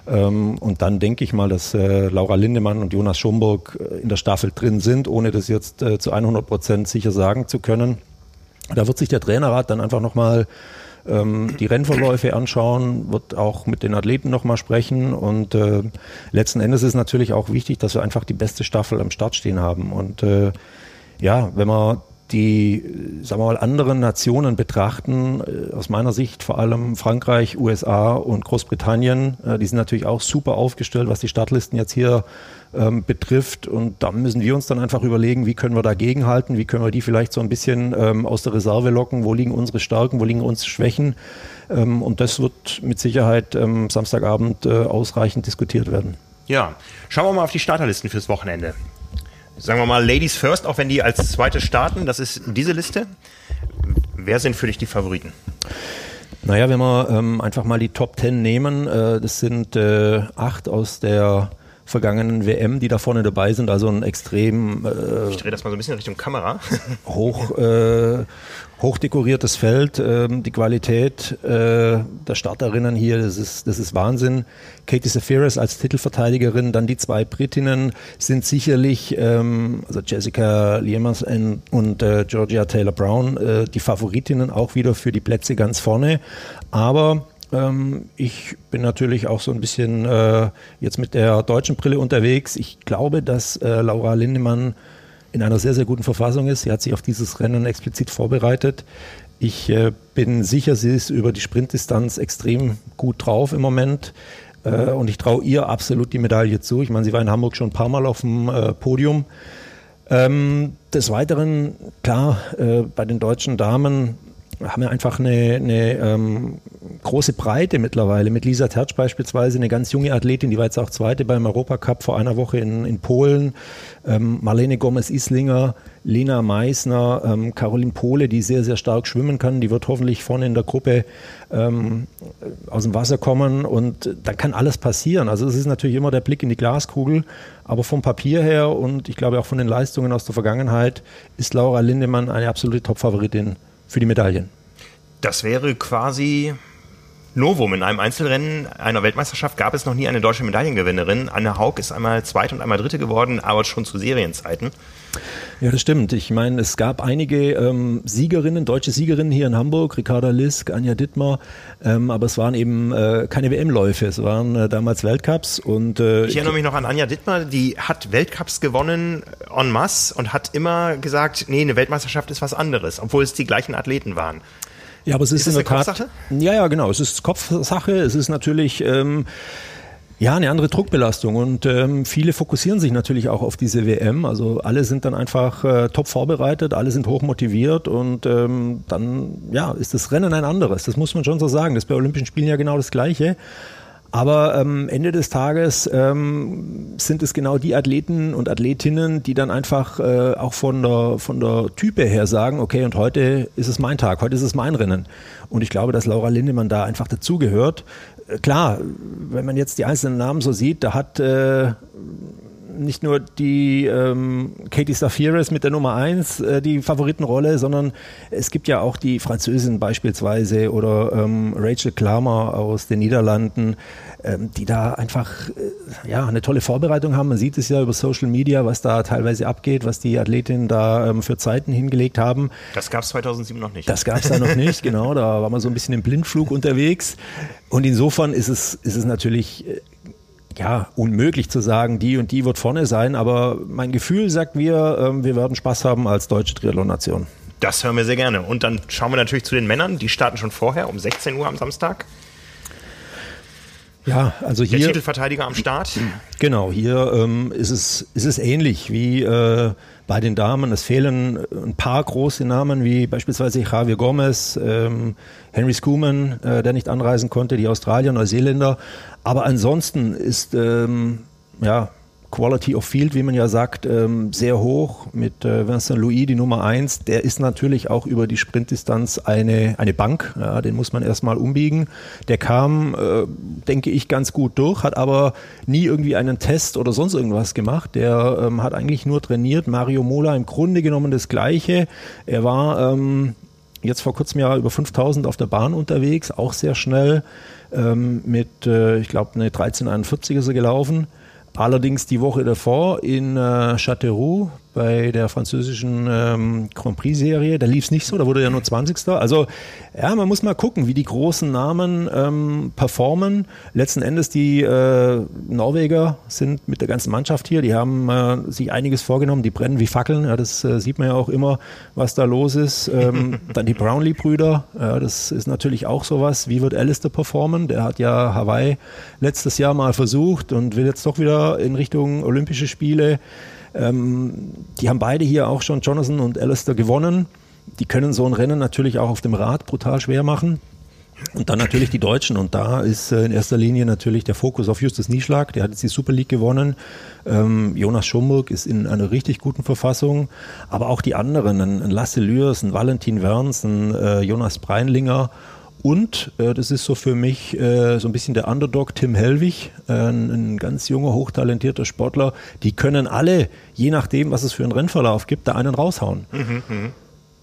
Ähm, und dann denke ich mal, dass äh, Laura Lindemann und Jonas Schomburg äh, in der Staffel drin sind, ohne das jetzt äh, zu 100 Prozent sicher sagen zu können. Da wird sich der Trainerrat dann einfach nochmal ähm, die Rennverläufe anschauen, wird auch mit den Athleten nochmal sprechen und äh, letzten Endes ist natürlich auch wichtig, dass wir einfach die beste Staffel am Start stehen haben und äh, ja, wenn man die, sagen wir mal, anderen Nationen betrachten, äh, aus meiner Sicht vor allem Frankreich, USA und Großbritannien, äh, die sind natürlich auch super aufgestellt, was die Startlisten jetzt hier ähm, betrifft. Und da müssen wir uns dann einfach überlegen, wie können wir dagegen halten, wie können wir die vielleicht so ein bisschen ähm, aus der Reserve locken, wo liegen unsere Stärken, wo liegen unsere Schwächen. Ähm, und das wird mit Sicherheit ähm, Samstagabend äh, ausreichend diskutiert werden. Ja, schauen wir mal auf die Starterlisten fürs Wochenende. Sagen wir mal Ladies First, auch wenn die als zweite starten, das ist diese Liste. Wer sind für dich die Favoriten? Naja, wenn wir ähm, einfach mal die Top Ten nehmen, äh, das sind äh, acht aus der vergangenen WM, die da vorne dabei sind. Also ein extrem äh, ich drehe das mal so ein bisschen Richtung Kamera hoch äh, hochdekoriertes Feld. Ähm, die Qualität äh, der Starterinnen hier, das ist das ist Wahnsinn. Katie Zafiris als Titelverteidigerin, dann die zwei Britinnen sind sicherlich ähm, also Jessica Liemers und äh, Georgia Taylor Brown äh, die Favoritinnen auch wieder für die Plätze ganz vorne. Aber ähm, ich bin natürlich auch so ein bisschen äh, jetzt mit der deutschen Brille unterwegs. Ich glaube, dass äh, Laura Lindemann in einer sehr, sehr guten Verfassung ist. Sie hat sich auf dieses Rennen explizit vorbereitet. Ich äh, bin sicher, sie ist über die Sprintdistanz extrem gut drauf im Moment. Äh, und ich traue ihr absolut die Medaille zu. Ich meine, sie war in Hamburg schon ein paar Mal auf dem äh, Podium. Ähm, des Weiteren, klar, äh, bei den deutschen Damen haben wir einfach eine, eine ähm, große Breite mittlerweile. Mit Lisa Tertsch beispielsweise, eine ganz junge Athletin, die war jetzt auch Zweite beim Europacup vor einer Woche in, in Polen. Ähm, Marlene Gomez-Islinger, Lena Meissner, ähm, Caroline Pohle, die sehr, sehr stark schwimmen kann. Die wird hoffentlich vorne in der Gruppe ähm, aus dem Wasser kommen und da kann alles passieren. Also es ist natürlich immer der Blick in die Glaskugel, aber vom Papier her und ich glaube auch von den Leistungen aus der Vergangenheit ist Laura Lindemann eine absolute Top-Favoritin für die Medaillen. Das wäre quasi Novum. In einem Einzelrennen einer Weltmeisterschaft gab es noch nie eine deutsche Medaillengewinnerin. Anne Haug ist einmal Zweite und einmal Dritte geworden, aber schon zu Serienzeiten. Ja, das stimmt. Ich meine, es gab einige ähm, Siegerinnen, deutsche Siegerinnen hier in Hamburg, Ricarda Lisk, Anja Dittmar, ähm, aber es waren eben äh, keine WM-Läufe, es waren äh, damals Weltcups und äh, Ich erinnere mich noch an Anja Dittmar, die hat Weltcups gewonnen en masse und hat immer gesagt, nee, eine Weltmeisterschaft ist was anderes, obwohl es die gleichen Athleten waren. Ja, aber es ist, ist in der Tat. Kopfsache? Ja, ja, genau. Es ist Kopfsache. Es ist natürlich ähm, ja, eine andere Druckbelastung und ähm, viele fokussieren sich natürlich auch auf diese WM. Also alle sind dann einfach äh, top vorbereitet, alle sind hoch motiviert und ähm, dann ja, ist das Rennen ein anderes. Das muss man schon so sagen. Das ist bei Olympischen Spielen ja genau das Gleiche. Aber ähm, Ende des Tages ähm, sind es genau die Athleten und Athletinnen, die dann einfach äh, auch von der, von der Type her sagen, okay, und heute ist es mein Tag, heute ist es mein Rennen. Und ich glaube, dass Laura Lindemann da einfach dazugehört. Äh, klar, wenn man jetzt die einzelnen Namen so sieht, da hat äh, nicht nur die ähm, Katie Safiris mit der Nummer 1 äh, die Favoritenrolle, sondern es gibt ja auch die Französin beispielsweise oder ähm, Rachel Klammer aus den Niederlanden, ähm, die da einfach äh, ja eine tolle Vorbereitung haben. Man sieht es ja über Social Media, was da teilweise abgeht, was die Athletinnen da ähm, für Zeiten hingelegt haben. Das gab es 2007 noch nicht. Das gab es da noch nicht, genau. Da war man so ein bisschen im Blindflug unterwegs. Und insofern ist es, ist es natürlich äh, ja, unmöglich zu sagen, die und die wird vorne sein, aber mein Gefühl sagt mir, ähm, wir werden Spaß haben als deutsche Triathlon-Nation. Das hören wir sehr gerne. Und dann schauen wir natürlich zu den Männern, die starten schon vorher um 16 Uhr am Samstag. Ja, also hier. Der Titelverteidiger am Start. Genau, hier ähm, ist, es, ist es ähnlich wie äh, bei den Damen. Es fehlen ein paar große Namen, wie beispielsweise Javier Gomez, ähm, Henry Schumann, äh, der nicht anreisen konnte, die Australier, Neuseeländer. Aber ansonsten ist ähm, ja Quality of Field, wie man ja sagt, ähm, sehr hoch mit äh, Vincent Louis, die Nummer eins. Der ist natürlich auch über die Sprintdistanz eine, eine Bank. Ja, den muss man erstmal umbiegen. Der kam, äh, denke ich, ganz gut durch, hat aber nie irgendwie einen Test oder sonst irgendwas gemacht. Der ähm, hat eigentlich nur trainiert. Mario Mola im Grunde genommen das Gleiche. Er war ähm, jetzt vor kurzem ja über 5000 auf der Bahn unterwegs, auch sehr schnell. Mit, äh, ich glaube, eine 1341 ist er gelaufen. Allerdings die Woche davor in äh, Châteauroux bei der französischen ähm, Grand Prix-Serie. Da lief es nicht so, da wurde er ja nur 20. Also ja, man muss mal gucken, wie die großen Namen ähm, performen. Letzten Endes die äh, Norweger sind mit der ganzen Mannschaft hier, die haben äh, sich einiges vorgenommen, die brennen wie Fackeln. Ja, das äh, sieht man ja auch immer, was da los ist. Ähm, dann die Brownlee-Brüder, ja, das ist natürlich auch sowas. Wie wird Alistair performen? Der hat ja Hawaii letztes Jahr mal versucht und will jetzt doch wieder in Richtung Olympische Spiele. Ähm, die haben beide hier auch schon, Jonathan und Alistair, gewonnen. Die können so ein Rennen natürlich auch auf dem Rad brutal schwer machen. Und dann natürlich die Deutschen. Und da ist äh, in erster Linie natürlich der Fokus auf Justus Nieschlag. Der hat jetzt die Super League gewonnen. Ähm, Jonas Schomburg ist in einer richtig guten Verfassung. Aber auch die anderen, ein, Lasse Lührs, ein Valentin Werns, ein äh, Jonas Breinlinger und äh, das ist so für mich äh, so ein bisschen der Underdog Tim Hellwig, äh, ein, ganz junger, hochtalentierter Sportler. Die können alle, je nachdem, was es für einen Rennverlauf gibt, da einen raushauen. Mhm, mh.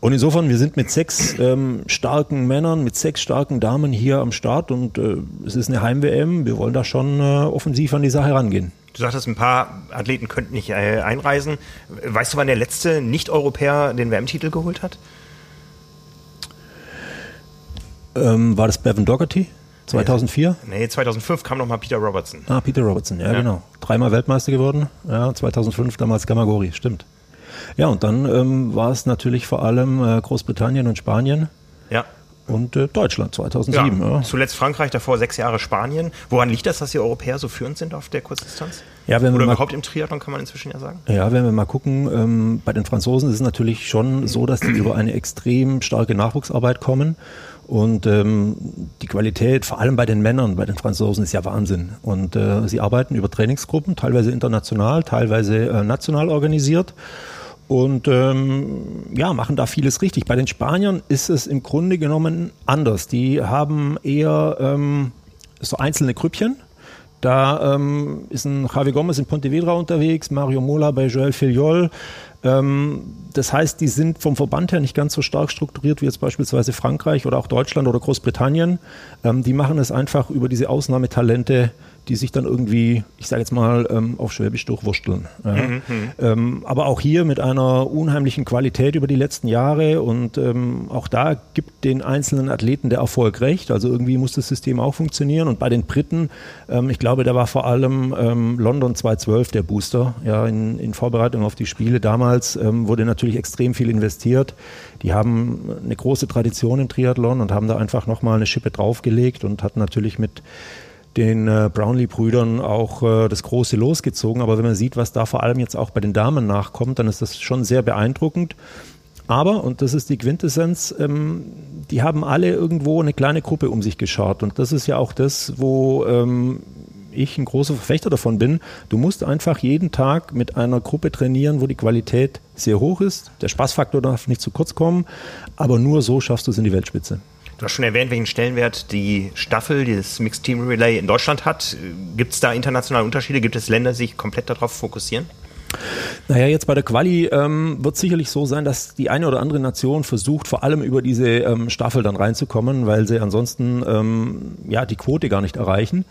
Und insofern, wir sind mit sechs ähm, starken Männern, mit sechs starken Damen hier am Start und äh, es ist eine Heim-WM. Wir wollen da schon äh, offensiv an die Sache rangehen. Du sagtest, ein paar Athleten könnten nicht äh, einreisen. Weißt du, wann der letzte Nicht-Europäer den WM-Titel geholt hat? Ähm, war das Bevan Dougherty? 2004? Nee, 2005 kam nochmal Peter Robertson. Ah, Peter Robertson, ja, ja, genau. Dreimal Weltmeister geworden. Ja, 2005 damals Gamagori, stimmt. Ja, und dann ähm, war es natürlich vor allem äh, Großbritannien und Spanien. Ja. Und äh, Deutschland 2007. Ja, ja. Zuletzt Frankreich, davor sechs Jahre Spanien. Woran liegt das, dass die Europäer so führend sind auf der Kurzdistanz? Ja, wenn Oder wir überhaupt im Triathlon kann man inzwischen ja sagen. Ja, wenn wir mal gucken, ähm, bei den Franzosen ist es natürlich schon so, dass die über eine extrem starke Nachwuchsarbeit kommen. Und ähm, die Qualität, vor allem bei den Männern, bei den Franzosen, ist ja Wahnsinn. Und äh, sie arbeiten über Trainingsgruppen, teilweise international, teilweise äh, national organisiert. Und ähm, ja, machen da vieles richtig. Bei den Spaniern ist es im Grunde genommen anders. Die haben eher ähm, so einzelne Grüppchen. Da ähm, ist ein Javi Gomez in Pontevedra unterwegs, Mario Mola bei Joel Filiol, ähm, das heißt, die sind vom Verband her nicht ganz so stark strukturiert wie jetzt beispielsweise Frankreich oder auch Deutschland oder Großbritannien. Ähm, die machen es einfach über diese Ausnahmetalente die sich dann irgendwie, ich sage jetzt mal, ähm, auf Schwäbisch durchwursteln. Ja. Mhm, mhm, ähm, aber auch hier mit einer unheimlichen Qualität über die letzten Jahre und ähm, auch da gibt den einzelnen Athleten der Erfolg recht. Also irgendwie muss das System auch funktionieren. Und bei den Briten, ähm, ich glaube, da war vor allem ähm, London 2012 der Booster, ja, in, in Vorbereitung auf die Spiele. Damals ähm, wurde natürlich extrem viel investiert. Die haben eine große Tradition im Triathlon und haben da einfach nochmal eine Schippe draufgelegt und hatten natürlich mit den äh, Brownlee-Brüdern auch äh, das große losgezogen. Aber wenn man sieht, was da vor allem jetzt auch bei den Damen nachkommt, dann ist das schon sehr beeindruckend. Aber, und das ist die Quintessenz, ähm, die haben alle irgendwo eine kleine Gruppe um sich geschaut. Und das ist ja auch das, wo ähm, ich ein großer Verfechter davon bin. Du musst einfach jeden Tag mit einer Gruppe trainieren, wo die Qualität sehr hoch ist. Der Spaßfaktor darf nicht zu kurz kommen, aber nur so schaffst du es in die Weltspitze. Du hast schon erwähnt, welchen Stellenwert die Staffel, dieses Mixed Team Relay in Deutschland hat. Gibt es da internationale Unterschiede? Gibt es Länder, die sich komplett darauf fokussieren? Naja, jetzt bei der Quali ähm, wird sicherlich so sein, dass die eine oder andere Nation versucht, vor allem über diese ähm, Staffel dann reinzukommen, weil sie ansonsten ähm, ja die Quote gar nicht erreichen.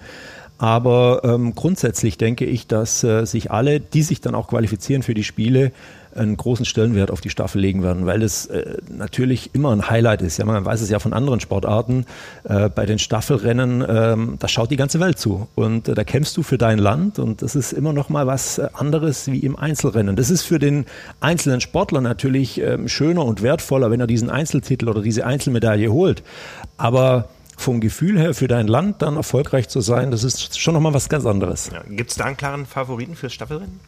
Aber ähm, grundsätzlich denke ich, dass äh, sich alle, die sich dann auch qualifizieren für die Spiele, einen großen Stellenwert auf die Staffel legen werden, weil es äh, natürlich immer ein Highlight ist. Ja, man weiß es ja von anderen Sportarten. Äh, bei den Staffelrennen, äh, da schaut die ganze Welt zu und äh, da kämpfst du für dein Land und das ist immer noch mal was äh, anderes wie im Einzelrennen. Das ist für den einzelnen Sportler natürlich ähm, schöner und wertvoller, wenn er diesen Einzeltitel oder diese Einzelmedaille holt. Aber vom Gefühl her für dein Land dann erfolgreich zu sein, das ist schon nochmal was ganz anderes. Ja, Gibt es da einen klaren Favoriten fürs Staffelrennen?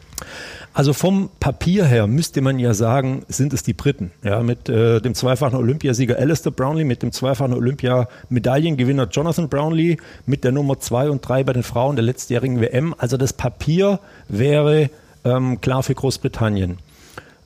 Also vom Papier her müsste man ja sagen, sind es die Briten. Ja, mit äh, dem zweifachen Olympiasieger Alistair Brownlee, mit dem zweifachen Olympia-Medaillengewinner Jonathan Brownlee, mit der Nummer zwei und drei bei den Frauen der letztjährigen WM. Also das Papier wäre ähm, klar für Großbritannien.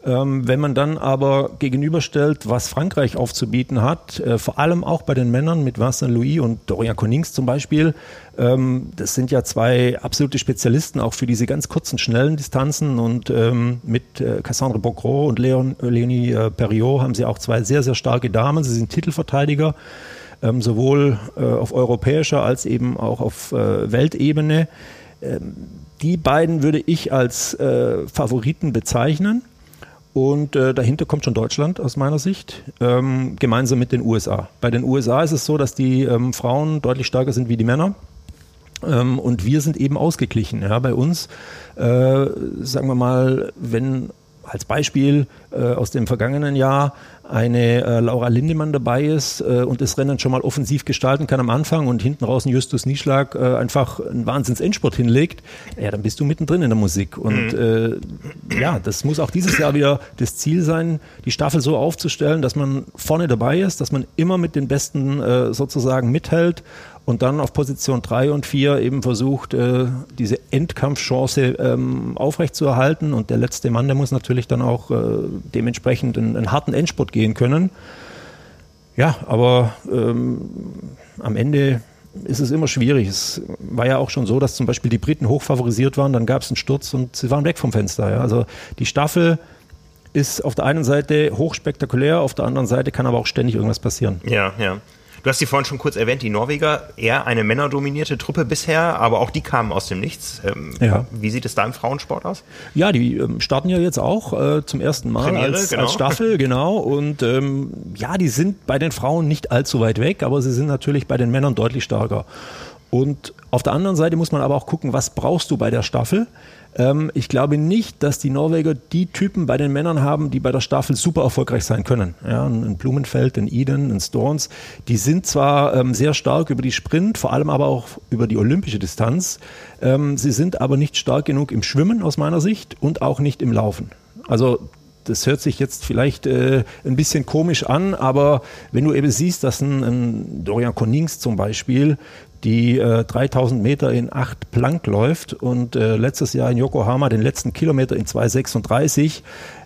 Ähm, wenn man dann aber gegenüberstellt, was Frankreich aufzubieten hat, äh, vor allem auch bei den Männern mit Vincent Louis und Dorian Connings zum Beispiel, ähm, das sind ja zwei absolute Spezialisten auch für diese ganz kurzen, schnellen Distanzen und ähm, mit äh, Cassandre Bocro und Leon, äh, Leonie äh, Perriot haben sie auch zwei sehr, sehr starke Damen. Sie sind Titelverteidiger, ähm, sowohl äh, auf europäischer als eben auch auf äh, Weltebene. Ähm, die beiden würde ich als Favoriten bezeichnen. Und äh, dahinter kommt schon Deutschland aus meiner Sicht, ähm, gemeinsam mit den USA. Bei den USA ist es so, dass die ähm, Frauen deutlich stärker sind wie die Männer. Ähm, und wir sind eben ausgeglichen. Ja, bei uns, äh, sagen wir mal, wenn als Beispiel äh, aus dem vergangenen Jahr eine äh, Laura Lindemann dabei ist äh, und das Rennen schon mal offensiv gestalten kann am Anfang und hinten raus ein Justus Nieschlag äh, einfach einen Wahnsinns-Endspurt hinlegt, ja, dann bist du mittendrin in der Musik. Und mhm. äh, ja, das muss auch dieses Jahr wieder das Ziel sein, die Staffel so aufzustellen, dass man vorne dabei ist, dass man immer mit den Besten äh, sozusagen mithält und dann auf Position 3 und 4 eben versucht, äh, diese Endkampfchance ähm, aufrechtzuerhalten. Und der letzte Mann, der muss natürlich dann auch äh, dementsprechend einen, einen, harten Endspurt gehen können. Ja, aber ähm, am Ende ist es immer schwierig. Es war ja auch schon so, dass zum Beispiel die Briten hochfavorisiert waren, dann gab es einen Sturz und sie waren weg vom Fenster. Ja. Also die Staffel ist auf der einen Seite hochspektakulär, auf der anderen Seite kann aber auch ständig irgendwas passieren. Ja, ja. Du hast sie vorhin schon kurz erwähnt, die Norweger, eher eine männerdominierte Truppe bisher, aber auch die kamen aus dem Nichts. Ähm, ja. Wie sieht es da im Frauensport aus? Ja, die ähm, starten ja jetzt auch äh, zum ersten Mal Premiere, als, genau. als, Staffel, genau. Und ähm, ja, die sind bei den Frauen nicht allzu weit weg, aber sie sind natürlich bei den Männern deutlich stärker. Und auf der anderen Seite muss man aber auch gucken, was brauchst du bei der Staffel? Ähm, ich glaube nicht, dass die Norweger die Typen bei den Männern haben, die bei der Staffel super erfolgreich sein können. Ja, ein Blumenfeld, ein Eden, ein Storns, die sind zwar ähm, sehr stark über die Sprint, vor allem aber auch über die olympische Distanz. Ähm, sie sind aber nicht stark genug im Schwimmen aus meiner Sicht und auch nicht im Laufen. Also das hört sich jetzt vielleicht äh, ein bisschen komisch an, aber wenn du eben siehst, dass ein, ein Dorian Konings zum Beispiel die äh, 3000 Meter in 8 Plank läuft und äh, letztes Jahr in Yokohama den letzten Kilometer in 2,36.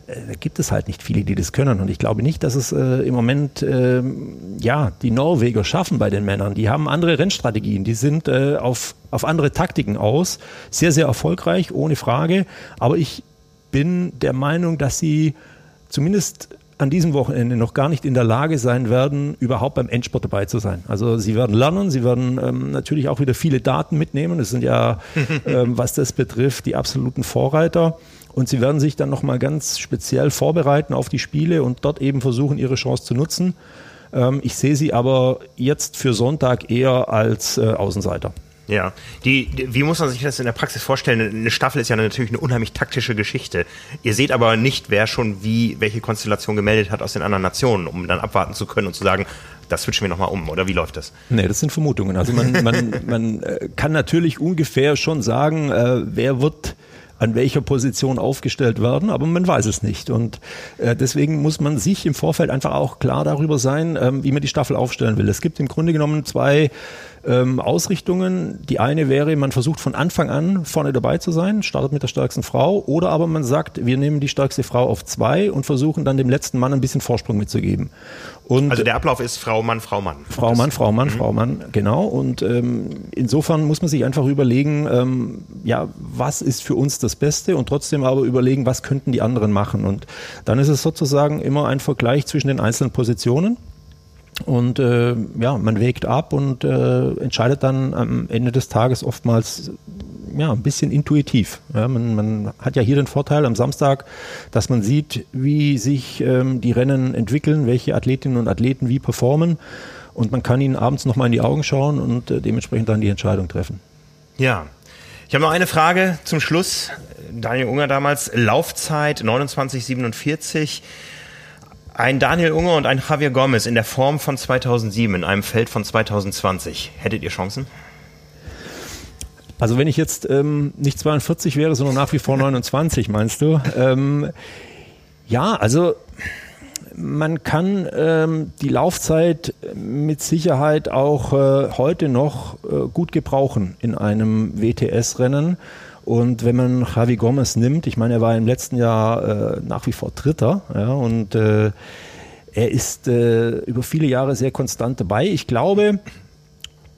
Äh, da gibt es halt nicht viele, die das können. Und ich glaube nicht, dass es äh, im Moment äh, ja, die Norweger schaffen bei den Männern. Die haben andere Rennstrategien, die sind äh, auf, auf andere Taktiken aus. Sehr, sehr erfolgreich, ohne Frage. Aber ich bin der Meinung, dass sie zumindest an diesem Wochenende noch gar nicht in der Lage sein werden, überhaupt beim Endsport dabei zu sein. Also sie werden lernen, sie werden ähm, natürlich auch wieder viele Daten mitnehmen. Es sind ja, ähm, was das betrifft, die absoluten Vorreiter. Und sie werden sich dann nochmal ganz speziell vorbereiten auf die Spiele und dort eben versuchen, ihre Chance zu nutzen. Ähm, ich sehe sie aber jetzt für Sonntag eher als äh, Außenseiter. Ja, die, die, wie muss man sich das in der Praxis vorstellen? Eine Staffel ist ja natürlich eine unheimlich taktische Geschichte. Ihr seht aber nicht, wer schon wie, welche Konstellation gemeldet hat aus den anderen Nationen, um dann abwarten zu können und zu sagen, das switchen wir nochmal um, oder wie läuft das? Nee, das sind Vermutungen. Also man, man, man äh, kann natürlich ungefähr schon sagen, äh, wer wird an welcher Position aufgestellt werden, aber man weiß es nicht. Und äh, deswegen muss man sich im Vorfeld einfach auch klar darüber sein, ähm, wie man die Staffel aufstellen will. Es gibt im Grunde genommen zwei ähm, Ausrichtungen. Die eine wäre, man versucht von Anfang an vorne dabei zu sein, startet mit der stärksten Frau, oder aber man sagt, wir nehmen die stärkste Frau auf zwei und versuchen dann dem letzten Mann ein bisschen Vorsprung mitzugeben. Und also der Ablauf ist Frau, Mann, Frau, Mann. Frau, Mann, Frau, Mann, mhm. Frau, Mann, genau. Und ähm, insofern muss man sich einfach überlegen, ähm, ja, was ist für uns das Beste und trotzdem aber überlegen, was könnten die anderen machen. Und dann ist es sozusagen immer ein Vergleich zwischen den einzelnen Positionen. Und äh, ja, man wägt ab und äh, entscheidet dann am Ende des Tages oftmals ja, ein bisschen intuitiv. Ja, man, man, hat ja hier den Vorteil am Samstag, dass man sieht, wie sich ähm, die Rennen entwickeln, welche Athletinnen und Athleten wie performen. Und man kann ihnen abends nochmal in die Augen schauen und äh, dementsprechend dann die Entscheidung treffen. Ja. Ich habe noch eine Frage zum Schluss. Daniel Unger damals, Laufzeit 29,47 Ein Daniel Unger und ein Javier Gomez in der Form von 2007 in einem Feld von 2020. Hättet ihr Chancen? Also wenn ich jetzt ähm, nicht 42 wäre, sondern nach wie vor 29, meinst du? Ähm, ja, also man kann ähm, die Laufzeit mit Sicherheit auch äh, heute noch äh, gut gebrauchen in einem WTS-Rennen. Und wenn man Javi Gomez nimmt, ich meine, er war im letzten Jahr äh, nach wie vor Dritter ja, und äh, er ist äh, über viele Jahre sehr konstant dabei. Ich glaube,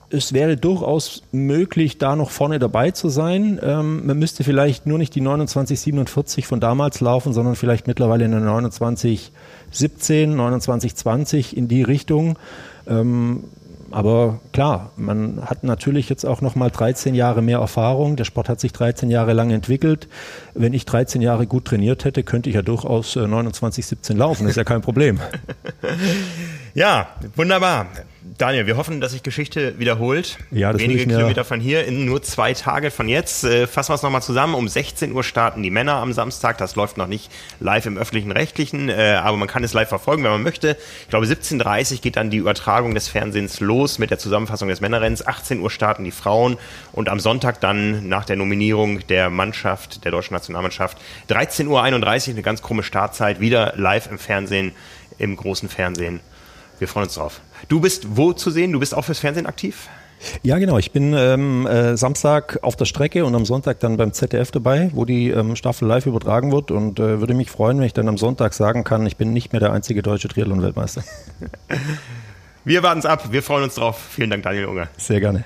es wäre durchaus möglich, da noch vorne dabei zu sein. Ähm, man müsste vielleicht nur nicht die 2947 von damals laufen, sondern vielleicht mittlerweile eine 2917, 2920 in die Richtung. Ähm, aber klar, man hat natürlich jetzt auch noch mal 13 Jahre mehr Erfahrung. Der Sport hat sich 13 Jahre lang entwickelt. Wenn ich 13 Jahre gut trainiert hätte, könnte ich ja durchaus 29, äh, 17 laufen. Ist ja kein Problem. ja, wunderbar. Daniel, wir hoffen, dass sich Geschichte wiederholt. Ja, das Wenige Kilometer von hier in nur zwei Tage von jetzt. Äh, fassen wir es nochmal zusammen. Um 16 Uhr starten die Männer am Samstag. Das läuft noch nicht live im öffentlichen Rechtlichen, äh, aber man kann es live verfolgen, wenn man möchte. Ich glaube, 17.30 Uhr geht dann die Übertragung des Fernsehens los mit der Zusammenfassung des Männerrennens. 18 Uhr starten die Frauen und am Sonntag dann nach der Nominierung der Mannschaft, der deutschen Nationalmannschaft, 13.31 Uhr, eine ganz krumme Startzeit, wieder live im Fernsehen, im großen Fernsehen. Wir freuen uns drauf. Du bist wo zu sehen? Du bist auch fürs Fernsehen aktiv? Ja, genau. Ich bin ähm, äh, Samstag auf der Strecke und am Sonntag dann beim ZDF dabei, wo die ähm, Staffel live übertragen wird und äh, würde mich freuen, wenn ich dann am Sonntag sagen kann, ich bin nicht mehr der einzige deutsche Triathlon-Weltmeister. Wir warten es ab. Wir freuen uns drauf. Vielen Dank, Daniel Unger. Sehr gerne.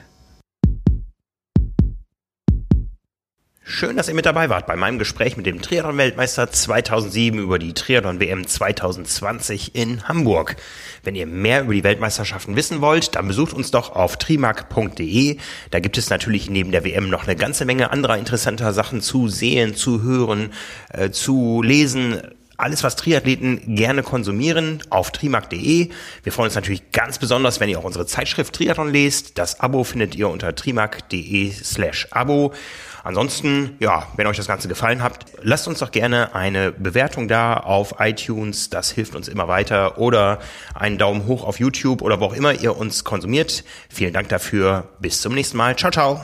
Schön, dass ihr mit dabei wart bei meinem Gespräch mit dem Triathlon-Weltmeister 2007 über die Triathlon-WM 2020 in Hamburg. Wenn ihr mehr über die Weltmeisterschaften wissen wollt, dann besucht uns doch auf trimark.de. Da gibt es natürlich neben der WM noch eine ganze Menge anderer interessanter Sachen zu sehen, zu hören, äh, zu lesen alles, was Triathleten gerne konsumieren, auf trimark.de. Wir freuen uns natürlich ganz besonders, wenn ihr auch unsere Zeitschrift Triathlon lest. Das Abo findet ihr unter trimark.de slash Abo. Ansonsten, ja, wenn euch das Ganze gefallen hat, lasst uns doch gerne eine Bewertung da auf iTunes. Das hilft uns immer weiter. Oder einen Daumen hoch auf YouTube oder wo auch immer ihr uns konsumiert. Vielen Dank dafür. Bis zum nächsten Mal. Ciao, ciao.